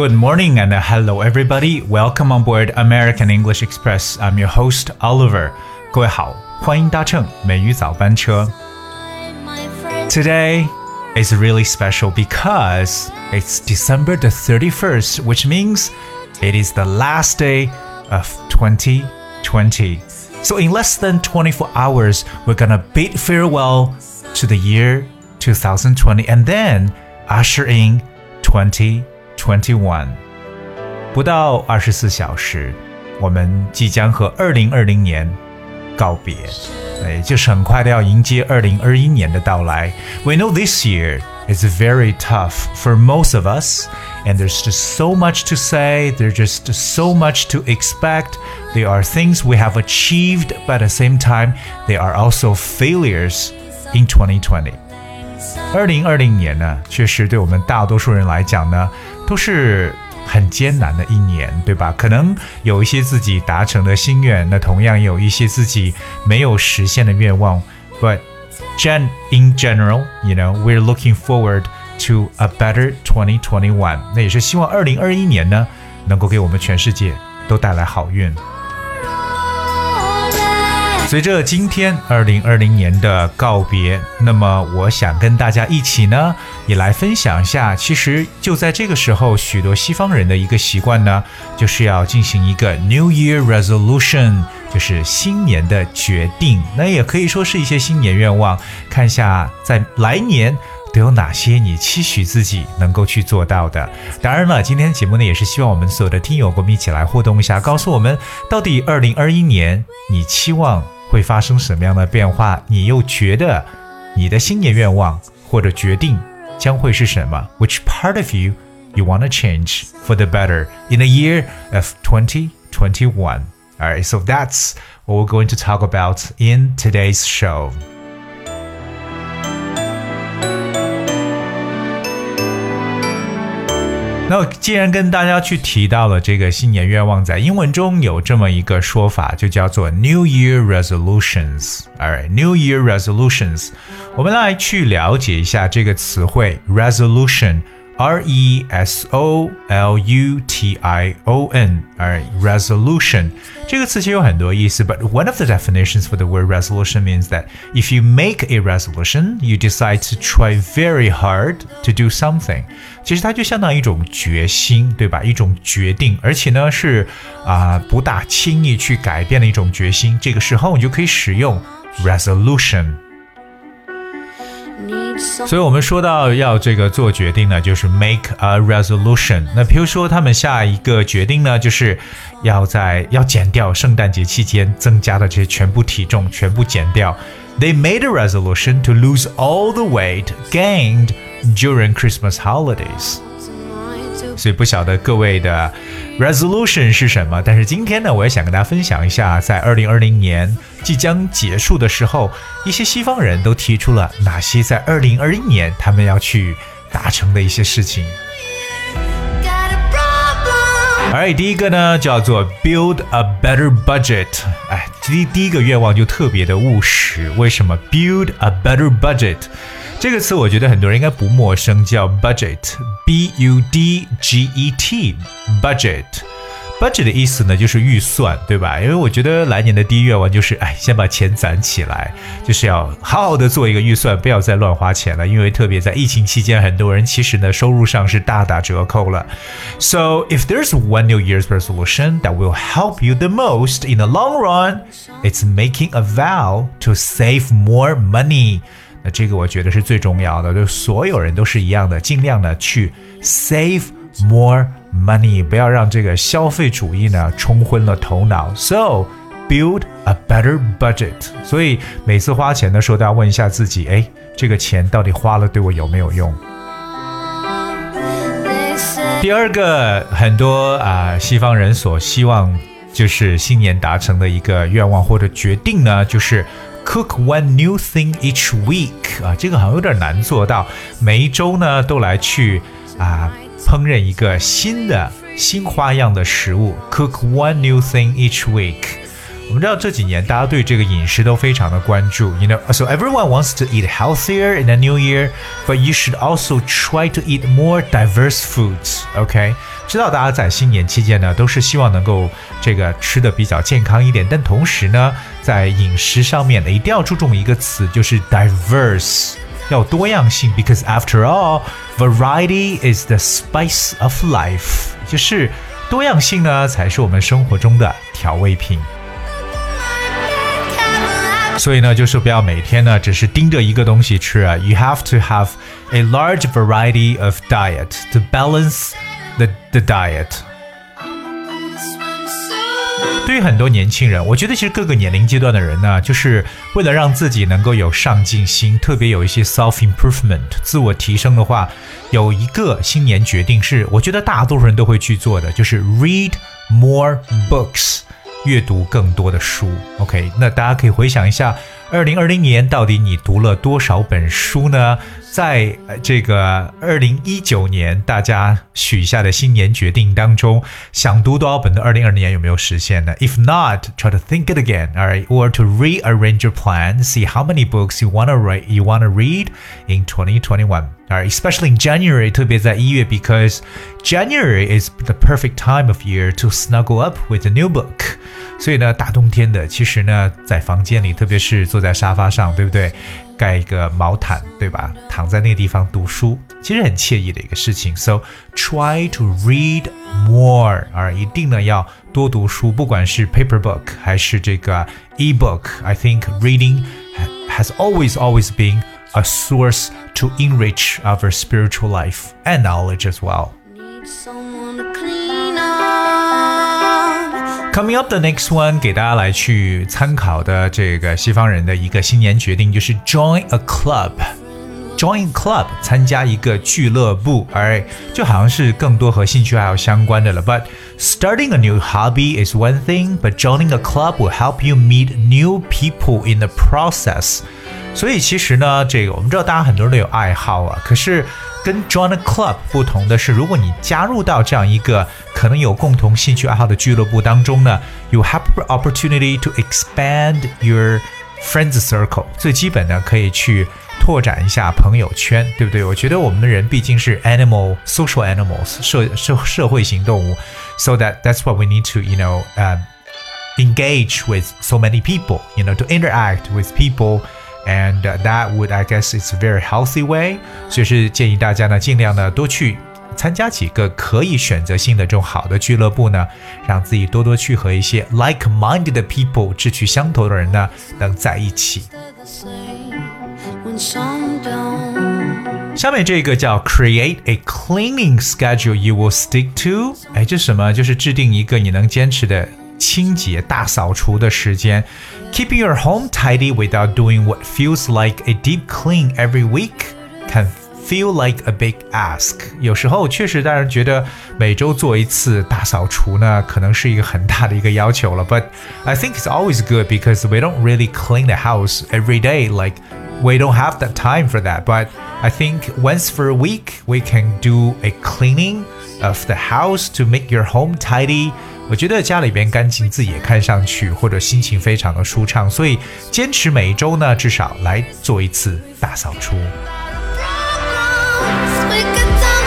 Good morning and hello everybody. Welcome on board American English Express. I'm your host Oliver. 各位好，欢迎搭乘美语早班车。Today is really special because it's December the 31st, which means it is the last day of 2020. So in less than 24 hours, we're gonna bid farewell to the year 2020 and then usher in 2021。 不到二十四小时，我们即将和二零二零年告别，也就是很快的要迎接二零二一年的到来。We know this year is very tough for most of us, and there's just so much to say. There's just so much to expect. There are things we have achieved, but at the same time, there are also failures in 2020. 二零二零年呢，确实对我们大多数人来讲呢，都是很艰难的一年，对吧？可能有一些自己达成的心愿，那同样有一些自己没有实现的愿望。But gen in general, you know, we're looking forward to a better 2021。那也是希望二零二一年呢，能够给我们全世界都带来好运。随着今天二零二零年的告别，那么我想跟大家一起呢，也来分享一下。其实就在这个时候，许多西方人的一个习惯呢，就是要进行一个 New Year Resolution，就是新年的决定。那也可以说是一些新年愿望，看一下在来年。都有哪些你期许自己能够去做到的？当然了，今天节目呢也是希望我们所有的听友跟，我们一起来互动一下，告诉我们到底二零二一年你期望会发生什么样的变化？你又觉得你的新年愿望或者决定将会是什么？Which part of you you want to change for the better in the year of 2021? Alright, so that's what we're going to talk about in today's show. 那既然跟大家去提到了这个新年愿望，在英文中有这么一个说法，就叫做 New Year Resolutions。Alright，New Year Resolutions，我们来去了解一下这个词汇 resolution。R E S O L U T I O N, alright, resolution. 这个词其实有很多意思, but one of the definitions for the word resolution means that if you make a resolution, you decide to try very hard to do something. 其实它就相当于一种决心，对吧？一种决定，而且呢是啊、呃、不大轻易去改变的一种决心。这个时候你就可以使用 resolution。 所以，我们说到要这个做决定呢，就是 make a resolution。那比如说，他们下一个决定呢，就是要在要减掉圣诞节期间增加的这些全部体重，全部减掉。They made a resolution to lose all the weight gained during Christmas holidays。 所以不晓得各位的 resolution 是什么，但是今天呢，我也想跟大家分享一下，在二零二零年即将结束的时候，一些西方人都提出了哪些在二零二一年他们要去达成的一些事情。而第一个呢叫做 build a better budget，哎，第第一个愿望就特别的务实。为什么 build a better budget？这个词我觉得很多人应该不陌生，叫 budget，b u d g e t，budget。budget 的意思呢，就是预算，对吧？因为我觉得来年的第一愿望就是，哎，先把钱攒起来，就是要好好的做一个预算，不要再乱花钱了。因为特别在疫情期间，很多人其实呢收入上是大打折扣了。So if there's one New Year's resolution that will help you the most in the long run, it's making a vow to save more money. 那这个我觉得是最重要的，就所有人都是一样的，尽量的去 save more money，不要让这个消费主义呢冲昏了头脑。So build a better budget。所以每次花钱的时候都要问一下自己，哎，这个钱到底花了对我有没有用？第二个，很多啊、西方人所希望就是新年达成的一个愿望或者决定呢，就是。Cook one new thing each week 啊，这个好像有点难做到。每一周呢，都来去啊烹饪一个新的新花样的食物。Cook one new thing each week。我们知道这几年大家对这个饮食都非常的关注，you know，so everyone wants to eat healthier in the new year，but you should also try to eat more diverse foods，OK？、Okay? 知道大家在新年期间呢，都是希望能够这个吃的比较健康一点，但同时呢，在饮食上面呢，一定要注重一个词，就是 diverse，要多样性，because after all，variety is the spice of life，就是多样性呢，才是我们生活中的调味品。 所以呢，就是不要每天呢只是盯着一个东西吃啊。You have to have a large variety of diet to balance the the diet。对于很多年轻人，我觉得其实各个年龄阶段的人呢，就是为了让自己能够有上进心，特别有一些 self improvement 自我提升的话，有一个新年决定是，我觉得大多数人都会去做的，就是 read more books。阅读更多的书，OK？那大家可以回想一下，二零二零年到底你读了多少本书呢？在这个二零一九年大家许下的新年决定当中，想读多少本的二零二零年有没有实现呢？If not, try to think it again, alright? Or to rearrange your plan, see how many books you wanna read, you wanna read in 2021. Alright, especially in January, 特别在一月，because January is the perfect time of year to snuggle up with a new book. 所以呢，大冬天的，其实呢，在房间里，特别是 坐在沙发上，对不对？盖一个毛毯，对吧？躺在那个地方读书，其实很惬意的一个事情。So try to read more，啊，一定呢要多读书，不管是 paper book 还是这个 e-book。I think reading has always always been a source to enrich our spiritual life and knowledge as well. Coming up the next one，给大家来去参考的这个西方人的一个新年决定就是 join a club。Join a club，参加一个俱乐部，而就好像是更多和兴趣爱好相关的了。But starting a new hobby is one thing, but joining a club will help you meet new people in the process。所以其实呢，这个我们知道大家很多人都有爱好啊，可是。 跟 join a club 不同的是，如果你加入到这样一个可能有共同兴趣爱好的俱乐部当中呢，you have opportunity to expand your friends circle。最基本的可以去拓展一下朋友圈，对不对？我觉得我们的人毕竟是 animal social animals 社社社会型动物，so that that's what we need to you know um engage with so many people you know to interact with people。 And that would I guess it's a very healthy way，所以是建议大家呢尽量呢多去参加几个可以选择性的这种好的俱乐部呢，让自己多多去和一些 like-minded people 志趣相投的人呢能在一起。下面这个叫 create a cleaning schedule you will stick to，哎，这什么？就是制定一个你能坚持的清洁大扫除的时间。Keeping your home tidy without doing what feels like a deep clean every week can feel like a big ask。有时候确实让人觉得每周做一次大扫除呢，可能是一个很大的一个要求了。But I think it's always good because we don't really clean the house every day. Like we don't have that time for that. But I think once for a week we can do a cleaning of the house to make your home tidy. 我觉得家里边干净，自己也看上去或者心情非常的舒畅，所以坚持每一周呢，至少来做一次大扫除。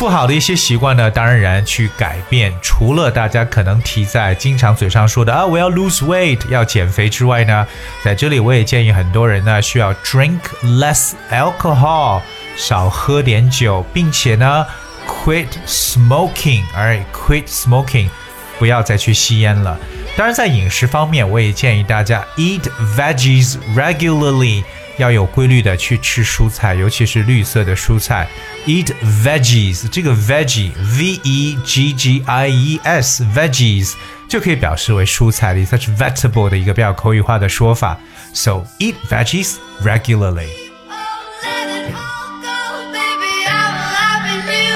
不好的一些习惯呢，当然去改变。除了大家可能提在经常嘴上说的啊，我要 lose weight，要减肥之外呢，在这里我也建议很多人呢，需要 drink less alcohol，少喝点酒，并且呢，quit smoking，而 quit smoking。不要再去吸烟了。当然，在饮食方面，我也建议大家 eat veggies regularly，要有规律的去吃蔬菜，尤其是绿色的蔬菜。eat veggies，这个 veggie v e g g i e s veggies 就可以表示为蔬菜的意思，是 vegetable 的一个比较口语化的说法。So eat veggies regularly。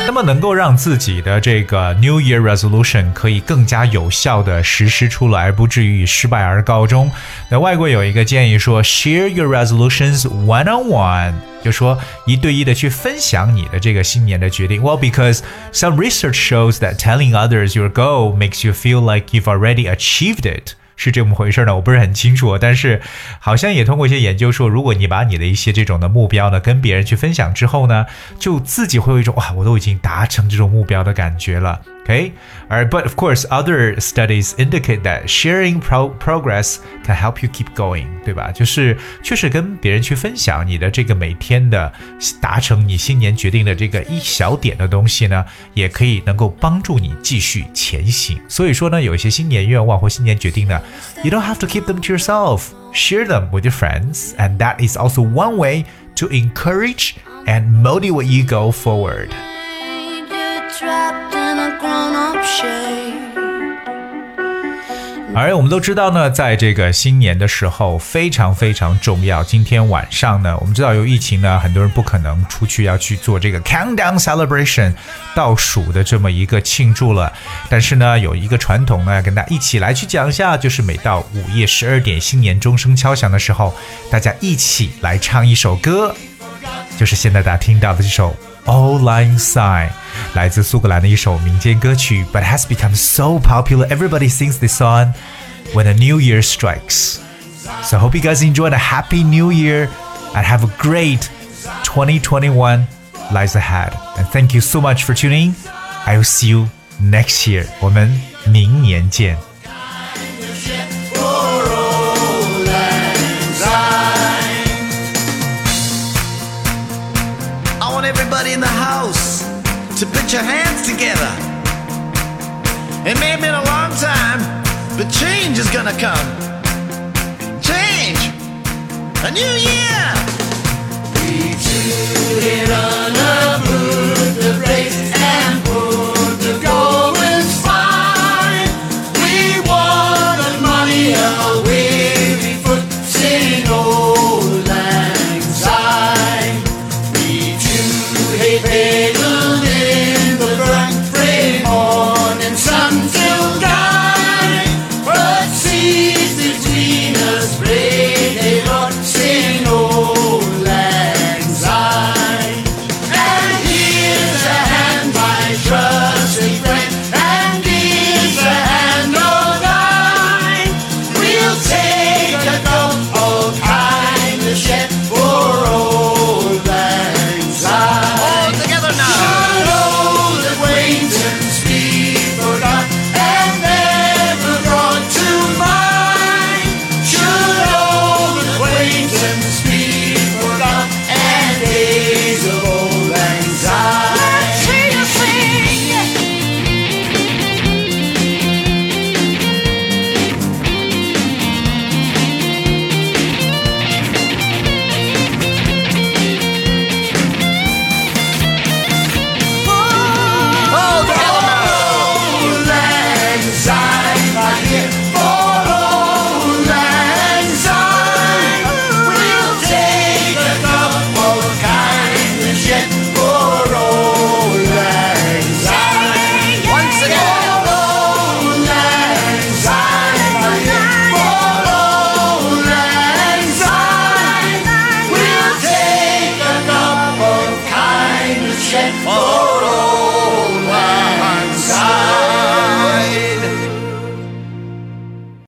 那么能够让自己的这个 New Year Resolution 可以更加有效的实施出来，不至于以失败而告终。那外国有一个建议说，Share your resolutions one on one，就说一对一的去分享你的这个新年的决定。Well, because some research shows that telling others your goal makes you feel like you've already achieved it. 是这么回事呢？我不是很清楚，但是好像也通过一些研究说，如果你把你的一些这种的目标呢跟别人去分享之后呢，就自己会有一种哇，我都已经达成这种目标的感觉了。Okay, all right, but of course, other studies indicate that sharing pro progress can help you keep going，对吧？就是确实跟别人去分享你的这个每天的达成你新年决定的这个一小点的东西呢，也可以能够帮助你继续前行。所以说呢，有一些新年愿望或新年决定呢，you don't have to keep them to yourself. Share them with your friends, and that is also one way to encourage and motivate you go forward. 而我们都知道呢，在这个新年的时候非常非常重要。今天晚上呢，我们知道有疫情呢，很多人不可能出去要去做这个 countdown celebration 倒数的这么一个庆祝了。但是呢，有一个传统呢，要跟大家一起来去讲一下，就是每到午夜十二点，新年钟声敲响的时候，大家一起来唱一首歌，就是现在大家听到的这首。Auld Lang Syne》，来自苏格兰的一首民间歌曲，but has become so popular. Everybody sings this song when a new year strikes. So hope you guys enjoyed a happy new year and have a great 2021 lies ahead. And thank you so much for tuning. I will see you next year. 我们明年见。Everybody in the house to put your hands together. It may have been a long time, but change is gonna come. Change! A new year! We it